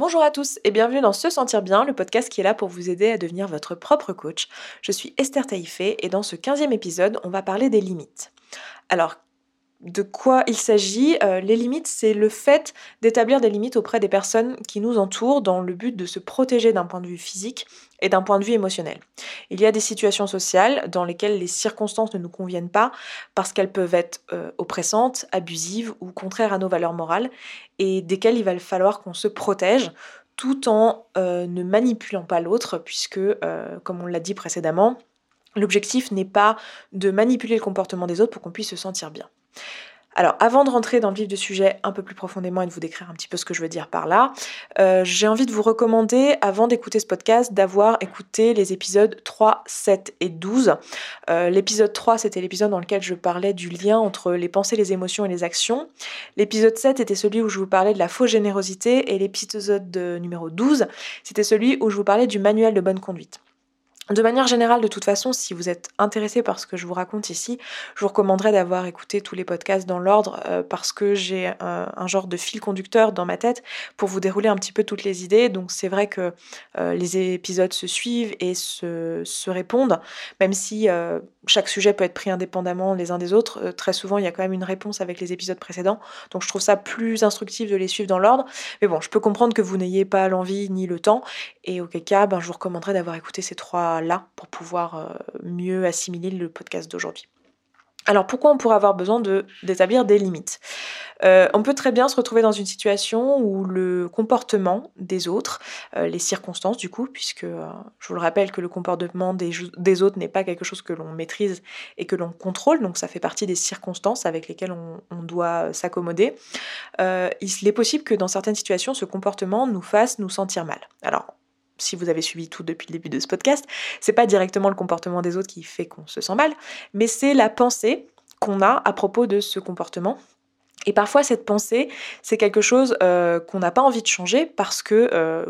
Bonjour à tous et bienvenue dans Se Sentir Bien, le podcast qui est là pour vous aider à devenir votre propre coach. Je suis Esther Taïfé et dans ce 15e épisode, on va parler des limites. Alors, de quoi il s'agit euh, Les limites, c'est le fait d'établir des limites auprès des personnes qui nous entourent dans le but de se protéger d'un point de vue physique et d'un point de vue émotionnel. Il y a des situations sociales dans lesquelles les circonstances ne nous conviennent pas parce qu'elles peuvent être euh, oppressantes, abusives ou contraires à nos valeurs morales et desquelles il va falloir qu'on se protège tout en euh, ne manipulant pas l'autre puisque, comme on l'a dit précédemment, l'objectif n'est pas de manipuler le comportement des autres pour qu'on puisse se sentir bien. Alors, avant de rentrer dans le vif du sujet un peu plus profondément et de vous décrire un petit peu ce que je veux dire par là, euh, j'ai envie de vous recommander, avant d'écouter ce podcast, d'avoir écouté les épisodes 3, 7 et 12. Euh, l'épisode 3, c'était l'épisode dans lequel je parlais du lien entre les pensées, les émotions et les actions. L'épisode 7 était celui où je vous parlais de la fausse générosité. Et l'épisode numéro 12, c'était celui où je vous parlais du manuel de bonne conduite. De manière générale, de toute façon, si vous êtes intéressé par ce que je vous raconte ici, je vous recommanderais d'avoir écouté tous les podcasts dans l'ordre euh, parce que j'ai euh, un genre de fil conducteur dans ma tête pour vous dérouler un petit peu toutes les idées. Donc c'est vrai que euh, les épisodes se suivent et se, se répondent, même si chaque sujet peut être pris indépendamment les uns des autres. très souvent, il y a quand même une réponse avec les épisodes précédents. Donc je trouve ça plus instructif de les suivre dans l'ordre. Mais bon, je peux comprendre que vous n'ayez pas l'envie ni le temps. Et auquel cas, ben, je vous recommanderais d'avoir écouté ces trois là pour pouvoir euh, mieux assimiler le podcast d'aujourd'hui. Alors pourquoi on pourrait avoir besoin d'établir des limites? Euh, On peut très bien se retrouver dans une situation où le comportement des autres, euh, les circonstances du coup, puisque je vous le rappelle que le comportement des, autres n'est pas quelque chose que l'on maîtrise et que l'on contrôle, donc ça fait partie des circonstances avec lesquelles on, on doit s'accommoder, il est possible que dans certaines situations, ce comportement nous fasse nous sentir mal. Alors si vous avez suivi tout depuis le début de ce podcast, c'est pas directement le comportement des autres qui fait qu'on se sent mal, mais c'est la pensée qu'on a à propos de ce comportement. Et parfois, cette pensée, c'est quelque chose euh, qu'on n'a pas envie de changer parce que, euh,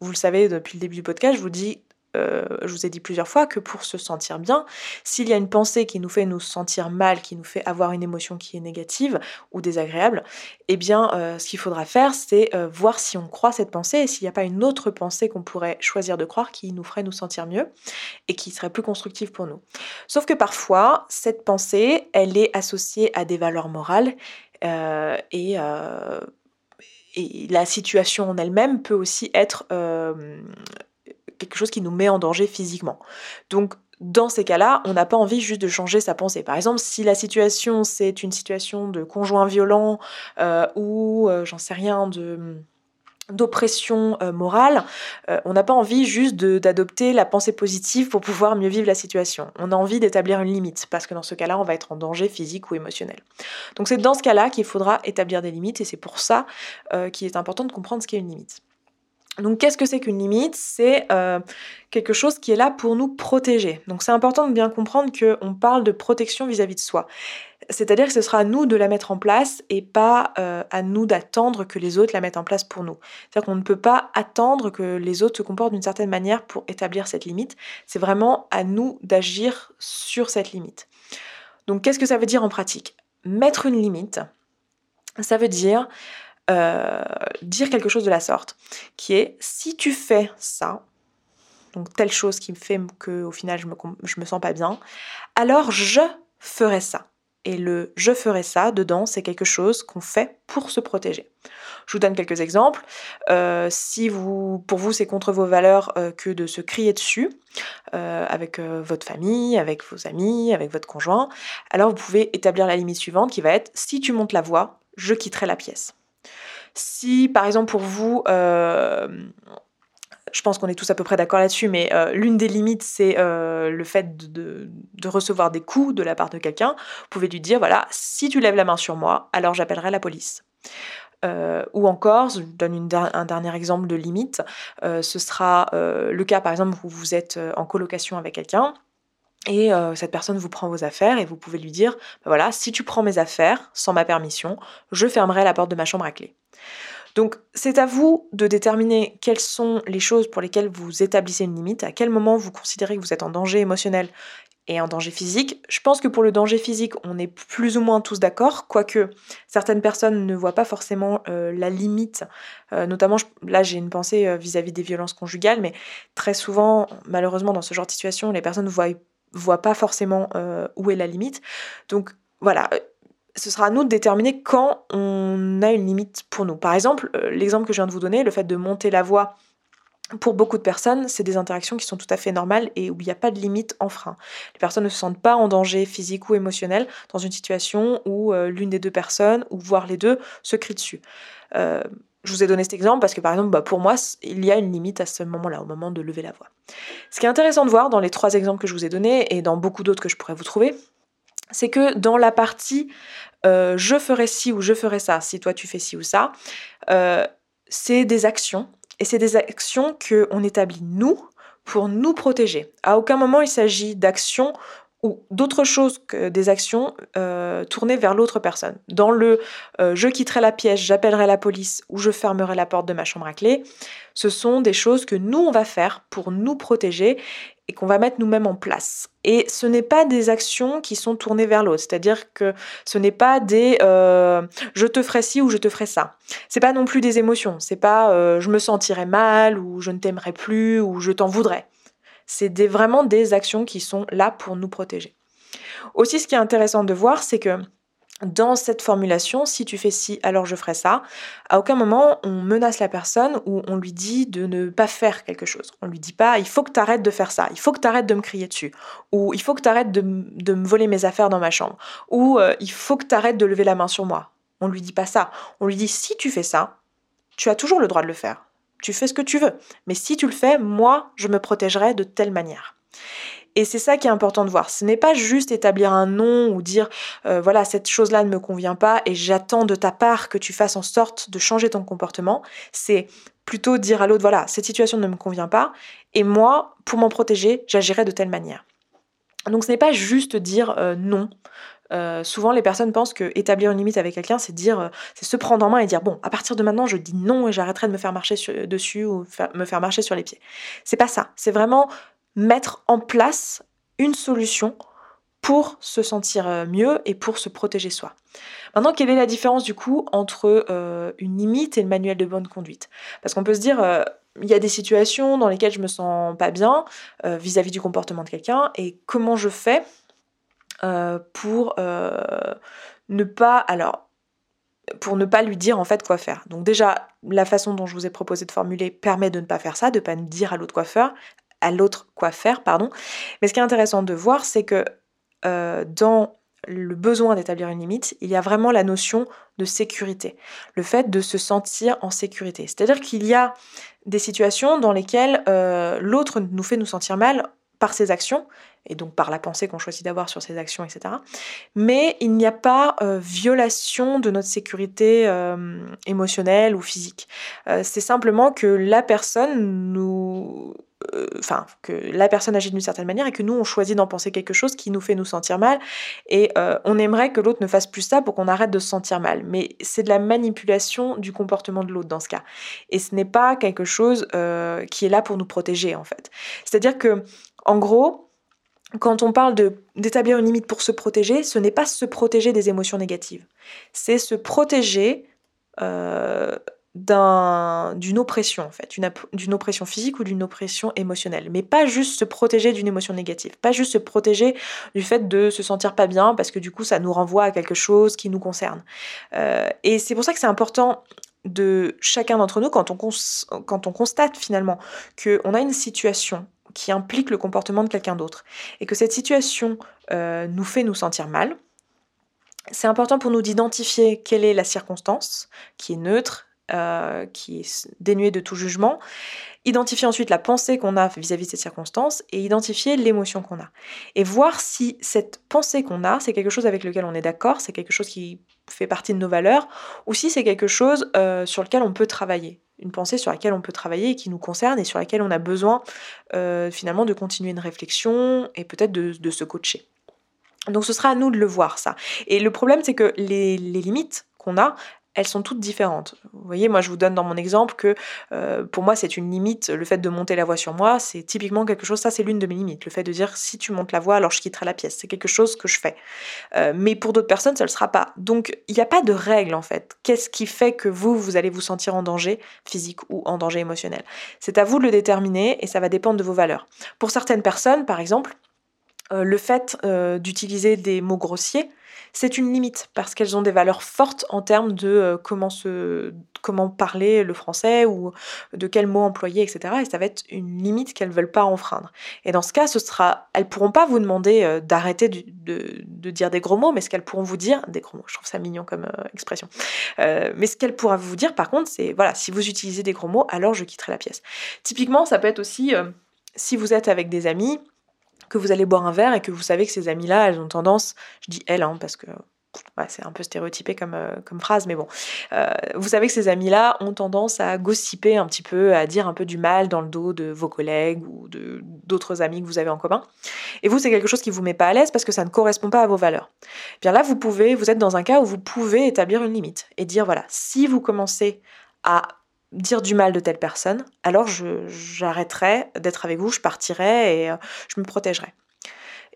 vous le savez depuis le début du podcast, je vous dis euh, je vous ai dit plusieurs fois que pour se sentir bien, s'il y a une pensée qui nous fait nous sentir mal, qui nous fait avoir une émotion qui est négative ou désagréable, eh bien, ce qu'il faudra faire, c'est voir si on croit cette pensée et s'il n'y a pas une autre pensée qu'on pourrait choisir de croire qui nous ferait nous sentir mieux et qui serait plus constructive pour nous. Sauf que parfois, cette pensée, elle est associée à des valeurs morales et et la situation en elle-même peut aussi être quelque chose qui nous met en danger physiquement. Donc dans ces cas-là, on n'a pas envie juste de changer sa pensée. Par exemple, si la situation c'est une situation de conjoint violent euh, ou euh, j'en sais rien de d'oppression euh, morale, on n'a pas envie juste d'adopter la pensée positive pour pouvoir mieux vivre la situation. On a envie d'établir une limite, parce que dans ce cas-là, on va être en danger physique ou émotionnel. Donc c'est dans ce cas-là qu'il faudra établir des limites, et c'est pour ça qu'il est important de comprendre ce qu'est une limite. Donc qu'est-ce que c'est qu'une limite? C'est euh, quelque chose qui est là pour nous protéger. Donc c'est important de bien comprendre qu'on parle de protection vis-à-vis de soi. C'est-à-dire que ce sera à nous de la mettre en place et pas euh, à nous d'attendre que les autres la mettent en place pour nous. C'est-à-dire qu'on ne peut pas attendre que les autres se comportent d'une certaine manière pour établir cette limite. C'est vraiment à nous d'agir sur cette limite. Donc qu'est-ce que ça veut dire en pratique? Mettre une limite, ça veut dire euh, dire quelque chose de la sorte, qui est si tu fais ça, donc telle chose qui me fait que au final je me, je me sens pas bien, alors je ferai ça. Et le je ferai ça dedans, c'est quelque chose qu'on fait pour se protéger. Je vous donne quelques exemples. Euh, si vous, pour vous, c'est contre vos valeurs euh, que de se crier dessus avec votre famille, avec vos amis, avec votre conjoint, alors vous pouvez établir la limite suivante qui va être si tu montes la voix, je quitterai la pièce. Si par exemple pour vous, euh, je pense qu'on est tous à peu près d'accord là-dessus, mais euh, l'une des limites, c'est euh, le fait de, recevoir des coups de la part de quelqu'un. Vous pouvez lui dire, voilà, si tu lèves la main sur moi, alors j'appellerai la police. ou encore, je donne un dernier exemple de limite, ce sera le cas par exemple où vous êtes en colocation avec quelqu'un et cette personne vous prend vos affaires et vous pouvez lui dire, bah voilà, si tu prends mes affaires sans ma permission, je fermerai la porte de ma chambre à clé. Donc c'est à vous de déterminer quelles sont les choses pour lesquelles vous établissez une limite, à quel moment vous considérez que vous êtes en danger émotionnel et un danger physique. Je pense que pour le danger physique, on est plus ou moins tous d'accord, quoique certaines personnes ne voient pas forcément euh, la limite. Euh, notamment, là j'ai une pensée euh, vis-à-vis des violences conjugales, mais très souvent, malheureusement, dans ce genre de situation, les personnes ne voient, voient pas forcément où est la limite. Donc voilà, ce sera à nous de déterminer quand on a une limite pour nous. Par exemple, l'exemple que je viens de vous donner, le fait de monter la voix pour beaucoup de personnes, c'est des interactions qui sont tout à fait normales et où il n'y a pas de limite en frein. Les personnes ne se sentent pas en danger physique ou émotionnel dans une situation où euh, l'une des deux personnes, ou voire les deux, se crient dessus. Euh, je vous ai donné cet exemple parce que par exemple, bah, pour moi, il y a une limite à ce moment-là, au moment de lever la voix. Ce qui est intéressant de voir dans les trois exemples que je vous ai donnés et dans beaucoup d'autres que je pourrais vous trouver, c'est que dans la partie euh, je ferai ci ou je ferai ça, si toi tu fais ci ou ça, c'est des actions et c'est des actions qu'on établit nous pour nous protéger. À aucun moment il s'agit d'actions ou d'autres choses que des actions euh, tournées vers l'autre personne. Dans le euh, je quitterai la pièce, j'appellerai la police ou je fermerai la porte de ma chambre à clé, ce sont des choses que nous on va faire pour nous protéger et qu'on va mettre nous-mêmes en place. Et ce n'est pas des actions qui sont tournées vers l'autre, c'est-à-dire que ce n'est pas des euh, je te ferai ci ou je te ferai ça. C'est pas non plus des émotions, c'est pas je me sentirai mal ou je ne t'aimerai plus ou je t'en voudrais. C'est vraiment des actions qui sont là pour nous protéger. Aussi, ce qui est intéressant de voir, c'est que dans cette formulation, si tu fais ci, alors je ferai ça, à aucun moment on menace la personne ou on lui dit de ne pas faire quelque chose. On lui dit pas il faut que tu arrêtes de faire ça, il faut que tu arrêtes de me crier dessus, ou il faut que tu arrêtes de, me voler mes affaires dans ma chambre, ou euh, il faut que tu arrêtes de lever la main sur moi. On lui dit pas ça. On lui dit si tu fais ça, tu as toujours le droit de le faire. Tu fais ce que tu veux. Mais si tu le fais, moi, je me protégerai de telle manière. Et c'est ça qui est important de voir. Ce n'est pas juste établir un nom ou dire euh, voilà cette chose-là ne me convient pas et j'attends de ta part que tu fasses en sorte de changer ton comportement. C'est plutôt dire à l'autre voilà cette situation ne me convient pas et moi pour m'en protéger j'agirai de telle manière. Donc ce n'est pas juste dire euh, non. Euh, souvent, les personnes pensent que établir une limite avec quelqu'un, c'est dire, c'est se prendre en main et dire bon, à partir de maintenant, je dis non et j'arrêterai de me faire marcher dessus ou me faire marcher sur les pieds. C'est pas ça. C'est vraiment mettre en place une solution pour se sentir euh, mieux et pour se protéger soi. Maintenant, quelle est la différence du coup entre euh, une limite et le manuel de bonne conduite? Parce qu'on peut se dire, euh, il y a des situations dans lesquelles je me sens pas bien vis-à-vis du comportement de quelqu'un et comment je fais pour ne pas, alors, pour ne pas lui dire en fait quoi faire. Donc déjà, la façon dont je vous ai proposé de formuler permet de ne pas faire ça, de ne pas dire à l'autre quoi faire, à l'autre quoi faire, pardon. Mais ce qui est intéressant de voir, c'est que euh, dans le besoin d'établir une limite, il y a vraiment la notion de sécurité, le fait de se sentir en sécurité. C'est-à-dire qu'il y a des situations dans lesquelles euh, l'autre nous fait nous sentir mal par ses actions, et donc par la pensée qu'on choisit d'avoir sur ses actions, etc. Mais il n'y a pas euh, violation de notre sécurité émotionnelle ou physique. c'est simplement que la personne nous euh, enfin, que la personne agit d'une certaine manière et que nous, on choisit d'en penser quelque chose qui nous fait nous sentir mal. Et euh, on aimerait que l'autre ne fasse plus ça pour qu'on arrête de se sentir mal. Mais c'est de la manipulation du comportement de l'autre dans ce cas. Et ce n'est pas quelque chose euh, qui est là pour nous protéger, en fait. C'est-à-dire que, en gros, quand on parle d'établir une limite pour se protéger, ce n'est pas se protéger des émotions négatives. C'est se protéger d'une oppression en fait, d'une oppression physique ou d'une oppression émotionnelle, mais pas juste se protéger d'une émotion négative, pas juste se protéger du fait de se sentir pas bien parce que du coup ça nous renvoie à quelque chose qui nous concerne. Euh, et c'est pour ça que c'est important de chacun d'entre nous quand on constate finalement qu'on a une situation qui implique le comportement de quelqu'un d'autre et que cette situation euh, nous fait nous sentir mal, c'est important pour nous d'identifier quelle est la circonstance qui est neutre, euh, qui est dénué de tout jugement, identifier ensuite la pensée qu'on a vis-à-vis de cette circonstance et identifier l'émotion qu'on a. Et voir si cette pensée qu'on a, c'est quelque chose avec lequel on est d'accord, c'est quelque chose qui fait partie de nos valeurs, ou si c'est quelque chose euh, sur lequel on peut travailler. Une pensée sur laquelle on peut travailler qui nous concerne et sur laquelle on a besoin euh, finalement de continuer une réflexion et peut-être de, se coacher. Donc ce sera à nous de le voir ça. Et le problème c'est que les limites qu'on a, elles sont toutes différentes. Vous voyez, moi je vous donne dans mon exemple que euh, pour moi c'est une limite, le fait de monter la voix sur moi, c'est typiquement quelque chose, ça c'est l'une de mes limites, le fait de dire si tu montes la voix alors je quitterai la pièce, c'est quelque chose que je fais. Euh, mais pour d'autres personnes ça ne le sera pas. Donc il n'y a pas de règle en fait. Qu'est-ce qui fait que vous, vous allez vous sentir en danger physique ou en danger émotionnel? C'est à vous de le déterminer et ça va dépendre de vos valeurs. Pour certaines personnes par exemple, euh, le fait d'utiliser des mots grossiers, c'est une limite parce qu'elles ont des valeurs fortes en termes de euh, comment, se, comment parler le français ou de quels mots employer, etc. Et ça va être une limite qu'elles ne veulent pas enfreindre. Et dans ce cas, ce sera, elles pourront pas vous demander euh, d'arrêter de, dire des gros mots, mais ce qu'elles pourront vous dire, des gros mots, je trouve ça mignon comme euh, expression. mais ce qu'elles pourront vous dire, par contre, c'est voilà, si vous utilisez des gros mots, alors je quitterai la pièce. Typiquement, ça peut être aussi si vous êtes avec des amis que vous allez boire un verre et que vous savez que ces amies-là, elles ont tendance, je dis elles, hein, parce que c'est un peu stéréotypé comme, euh, phrase, mais bon. Euh, vous savez que ces amis-là ont tendance à gossiper un petit peu, à dire un peu du mal dans le dos de vos collègues ou d'autres amis que vous avez en commun. Et vous, c'est quelque chose qui vous met pas à l'aise parce que ça ne correspond pas à vos valeurs. bien là, vous pouvez, vous êtes dans un cas où vous pouvez établir une limite et dire voilà, si vous commencez à dire du mal de telle personne, alors j'arrêterai d'être avec vous, je partirai et euh, je me protégerai.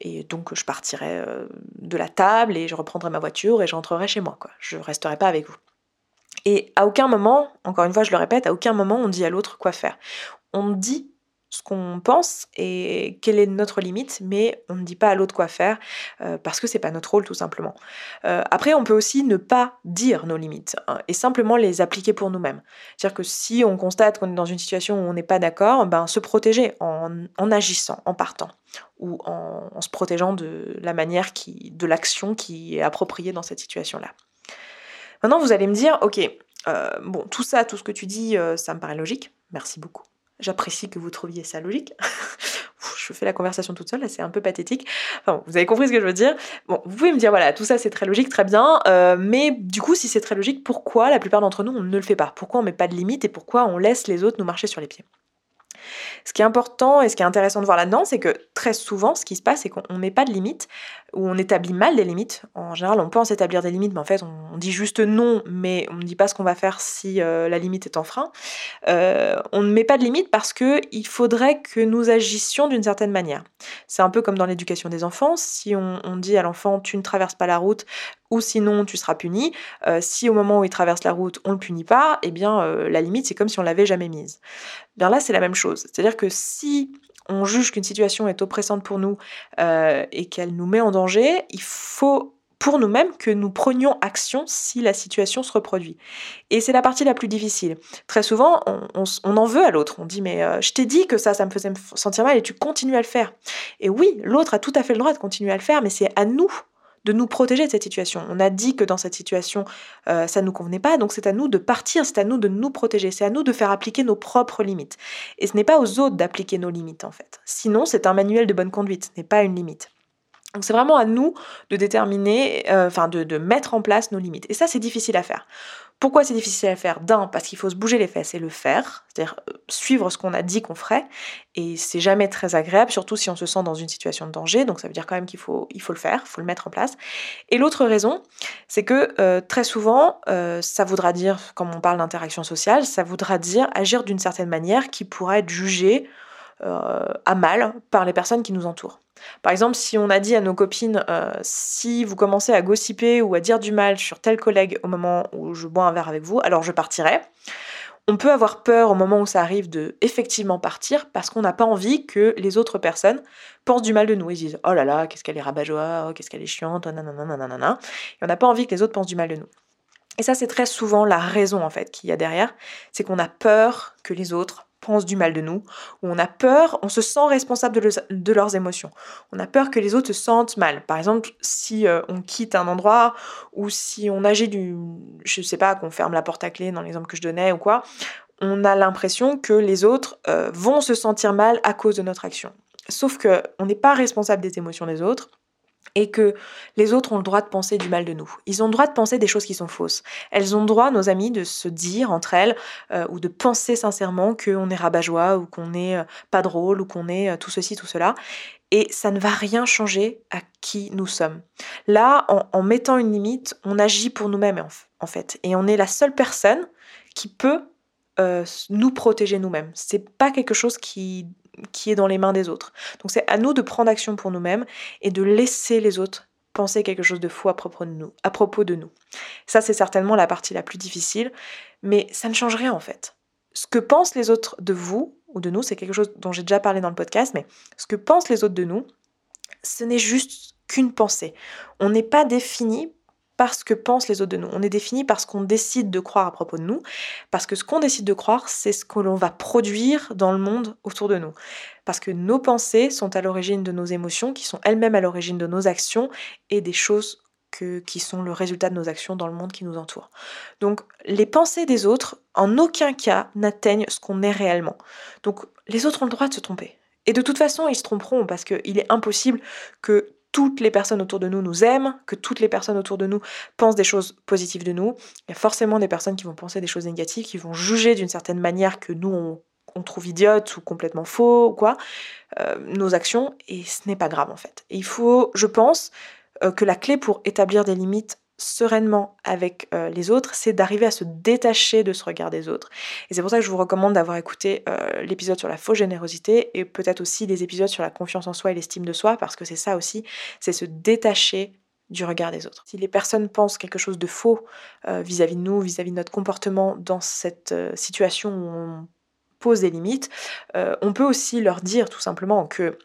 Et donc je partirai euh, de la table et je reprendrai ma voiture et j'entrerai chez moi. Quoi. Je resterai pas avec vous. Et à aucun moment, encore une fois je le répète, à aucun moment on dit à l'autre quoi faire. On dit ce qu'on pense et quelle est notre limite, mais on ne dit pas à l'autre quoi faire euh, parce que c'est pas notre rôle tout simplement. Euh, après, on peut aussi ne pas dire nos limites hein, et simplement les appliquer pour nous-mêmes. C'est-à-dire que si on constate qu'on est dans une situation où on n'est pas d'accord, ben se protéger en, agissant, en partant ou en, se protégeant de la manière qui, de l'action qui est appropriée dans cette situation-là. Maintenant, vous allez me dire, ok, euh, bon, tout ça, tout ce que tu dis, ça me paraît logique. Merci beaucoup. J'apprécie que vous trouviez ça logique. je fais la conversation toute seule, là c'est un peu pathétique. Vous avez compris ce que je veux dire. Bon, vous pouvez me dire, voilà, tout ça c'est très logique, très bien, euh, mais du coup, si c'est très logique, pourquoi la plupart d'entre nous on ne le fait pas? Pourquoi on met pas de limite et pourquoi on laisse les autres nous marcher sur les pieds? Ce qui est important et ce qui est intéressant de voir là-dedans, c'est que très souvent, ce qui se passe, c'est qu'on ne met pas de limites, ou on établit mal des limites. En général, on pense établir des limites, mais en fait, on dit juste non, mais on ne dit pas ce qu'on va faire si euh, la limite est en frein. Euh, on ne met pas de limites parce qu'il faudrait que nous agissions d'une certaine manière. C'est un peu comme dans l'éducation des enfants. Si on, dit à l'enfant, tu ne traverses pas la route, ou sinon tu seras puni. Euh, si au moment où il traverse la route, on ne le punit pas, eh bien la limite, c'est comme si on l'avait jamais mise. Là, c'est la même chose. C'est-à-dire que si on juge qu'une situation est oppressante pour nous euh, et qu'elle nous met en danger, il faut pour nous-mêmes que nous prenions action si la situation se reproduit. Et c'est la partie la plus difficile. Très souvent, on, en veut à l'autre. On dit mais euh, je t'ai dit que ça, ça me faisait me sentir mal et tu continues à le faire. Et oui, l'autre a tout à fait le droit de continuer à le faire, mais c'est à nous de nous protéger de cette situation. On a dit que dans cette situation, euh, ça ne nous convenait pas, donc c'est à nous de partir, c'est à nous de nous protéger, c'est à nous de faire appliquer nos propres limites. Et ce n'est pas aux autres d'appliquer nos limites, en fait. Sinon, c'est un manuel de bonne conduite, ce n'est pas une limite. Donc c'est vraiment à nous de déterminer, euh, enfin de, de mettre en place nos limites. Et ça, c'est difficile à faire. Pourquoi c'est difficile à faire? D'un, parce qu'il faut se bouger les fesses et le faire, c'est-à-dire euh, suivre ce qu'on a dit qu'on ferait, et c'est jamais très agréable, surtout si on se sent dans une situation de danger, donc ça veut dire quand même qu'il faut, le faire, il faut le mettre en place. Et l'autre raison, c'est que euh, très souvent, euh, ça voudra dire, comme on parle d'interaction sociale, ça voudra dire agir d'une certaine manière qui pourra être jugée à mal par les personnes qui nous entourent. Par exemple, si on a dit à nos copines, euh, si vous commencez à gossiper ou à dire du mal sur tel collègue au moment où je bois un verre avec vous, alors je partirai. On peut avoir peur au moment où ça arrive de effectivement partir parce qu'on n'a pas envie que les autres personnes pensent du mal de nous. Ils disent oh là là, qu'est-ce qu'elle est rabat-joie, oh, qu'est-ce qu'elle est chiante, nanana, Et on n'a pas envie que les autres pensent du mal de nous. Et ça, c'est très souvent la raison en fait qu'il y a derrière, c'est qu'on a peur que les autres du mal de nous, où on a peur, on se sent responsable de, leurs émotions. On a peur que les autres se sentent mal. Par exemple, si euh, on quitte un endroit ou si on agit du, je sais pas, qu'on ferme la porte à clé dans l'exemple que je donnais ou quoi, on a l'impression que les autres euh, vont se sentir mal à cause de notre action. Sauf que on n'est pas responsable des émotions des autres. Et que les autres ont le droit de penser du mal de nous. Ils ont le droit de penser des choses qui sont fausses. Elles ont le droit, nos amis, de se dire entre elles euh, ou de penser sincèrement qu'on est rabat-joie ou qu'on n'est euh, pas drôle ou qu'on est euh, tout ceci, tout cela. Et ça ne va rien changer à qui nous sommes. Là, en, mettant une limite, on agit pour nous-mêmes en, fait. Et on est la seule personne qui peut nous protéger nous-mêmes. C'est pas quelque chose qui qui est dans les mains des autres. Donc c'est à nous de prendre action pour nous-mêmes et de laisser les autres penser quelque chose de fou à propos de nous. À propos de nous. Ça c'est certainement la partie la plus difficile, mais ça ne change rien en fait. Ce que pensent les autres de vous ou de nous, c'est quelque chose dont j'ai déjà parlé dans le podcast, mais ce que pensent les autres de nous, ce n'est juste qu'une pensée. On n'est pas défini parce que pensent les autres de nous. On est défini parce qu'on décide de croire à propos de nous, parce que ce qu'on décide de croire, c'est ce que l'on va produire dans le monde autour de nous. Parce que nos pensées sont à l'origine de nos émotions, qui sont elles-mêmes à l'origine de nos actions et des choses qui sont le résultat de nos actions dans le monde qui nous entoure. Donc les pensées des autres, en aucun cas, n'atteignent ce qu'on est réellement. Donc les autres ont le droit de se tromper. Et de toute façon, ils se tromperont parce qu'il est impossible que toutes les personnes autour de nous nous aiment, que toutes les personnes autour de nous pensent des choses positives de nous. Il y a forcément des personnes qui vont penser des choses négatives, qui vont juger d'une certaine manière que nous, on, trouve idiote ou complètement faux ou quoi, euh, nos actions, et ce n'est pas grave en fait. il faut, je pense, euh, que la clé pour établir des limites sereinement avec euh, les autres, c'est d'arriver à se détacher de ce regard des autres. Et c'est pour ça que je vous recommande d'avoir écouté euh, l'épisode sur la fausse générosité et peut-être aussi des épisodes sur la confiance en soi et l'estime de soi, parce que c'est ça aussi, c'est se détacher du regard des autres. Si les personnes pensent quelque chose de faux euh, vis-à-vis de nous, vis-à-vis de notre comportement dans cette situation où on pose des limites, on peut aussi leur dire tout simplement que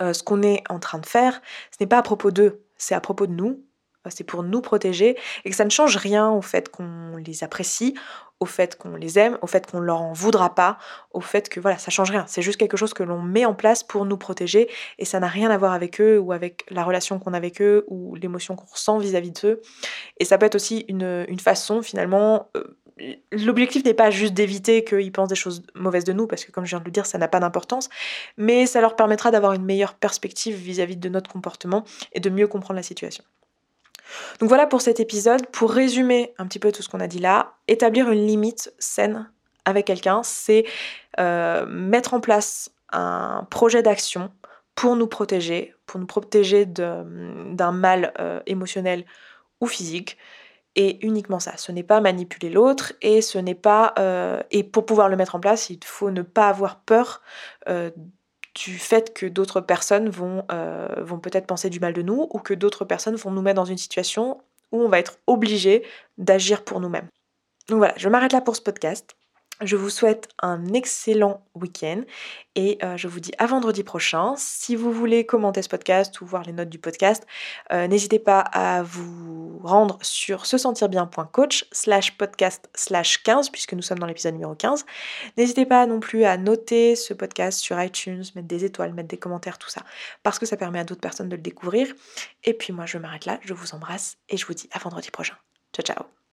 ce qu'on est en train de faire, ce n'est pas à propos d'eux, c'est à propos de nous, c'est pour nous protéger et que ça ne change rien au fait qu'on les apprécie, au fait qu'on les aime, au fait qu'on leur en voudra pas, au fait que voilà, ça change rien. C'est juste quelque chose que l'on met en place pour nous protéger et ça n'a rien à voir avec eux ou avec la relation qu'on a avec eux ou l'émotion qu'on ressent vis-à-vis d'eux. Et ça peut être aussi une, façon finalement. Euh, l'objectif n'est pas juste d'éviter qu'ils pensent des choses mauvaises de nous, parce que comme je viens de le dire, ça n'a pas d'importance, mais ça leur permettra d'avoir une meilleure perspective vis à -vis de notre comportement et de mieux comprendre la situation. Donc voilà pour cet épisode. Pour résumer un petit peu tout ce qu'on a dit là, établir une limite saine avec quelqu'un, c'est euh, mettre en place un projet d'action pour nous protéger, pour nous protéger d'un mal euh, émotionnel ou physique. Et uniquement ça. Ce n'est pas manipuler l'autre et ce n'est pas. Euh, et pour pouvoir le mettre en place, il faut ne pas avoir peur du fait que d'autres personnes vont, euh, vont peut-être penser du mal de nous ou que d'autres personnes vont nous mettre dans une situation où on va être obligé d'agir pour nous-mêmes. Donc voilà, je m'arrête là pour ce podcast. Je vous souhaite un excellent week-end et euh, je vous dis à vendredi prochain. Si vous voulez commenter ce podcast ou voir les notes du podcast, euh, n'hésitez pas à vous rendre sur se sentir bien.coach slash podcast slash 15 puisque nous sommes dans l'épisode numéro 15. N'hésitez pas non plus à noter ce podcast sur iTunes, mettre des étoiles, mettre des commentaires, tout ça, parce que ça permet à d'autres personnes de le découvrir. Et puis moi je m'arrête là, je vous embrasse et je vous dis à vendredi prochain. Ciao ciao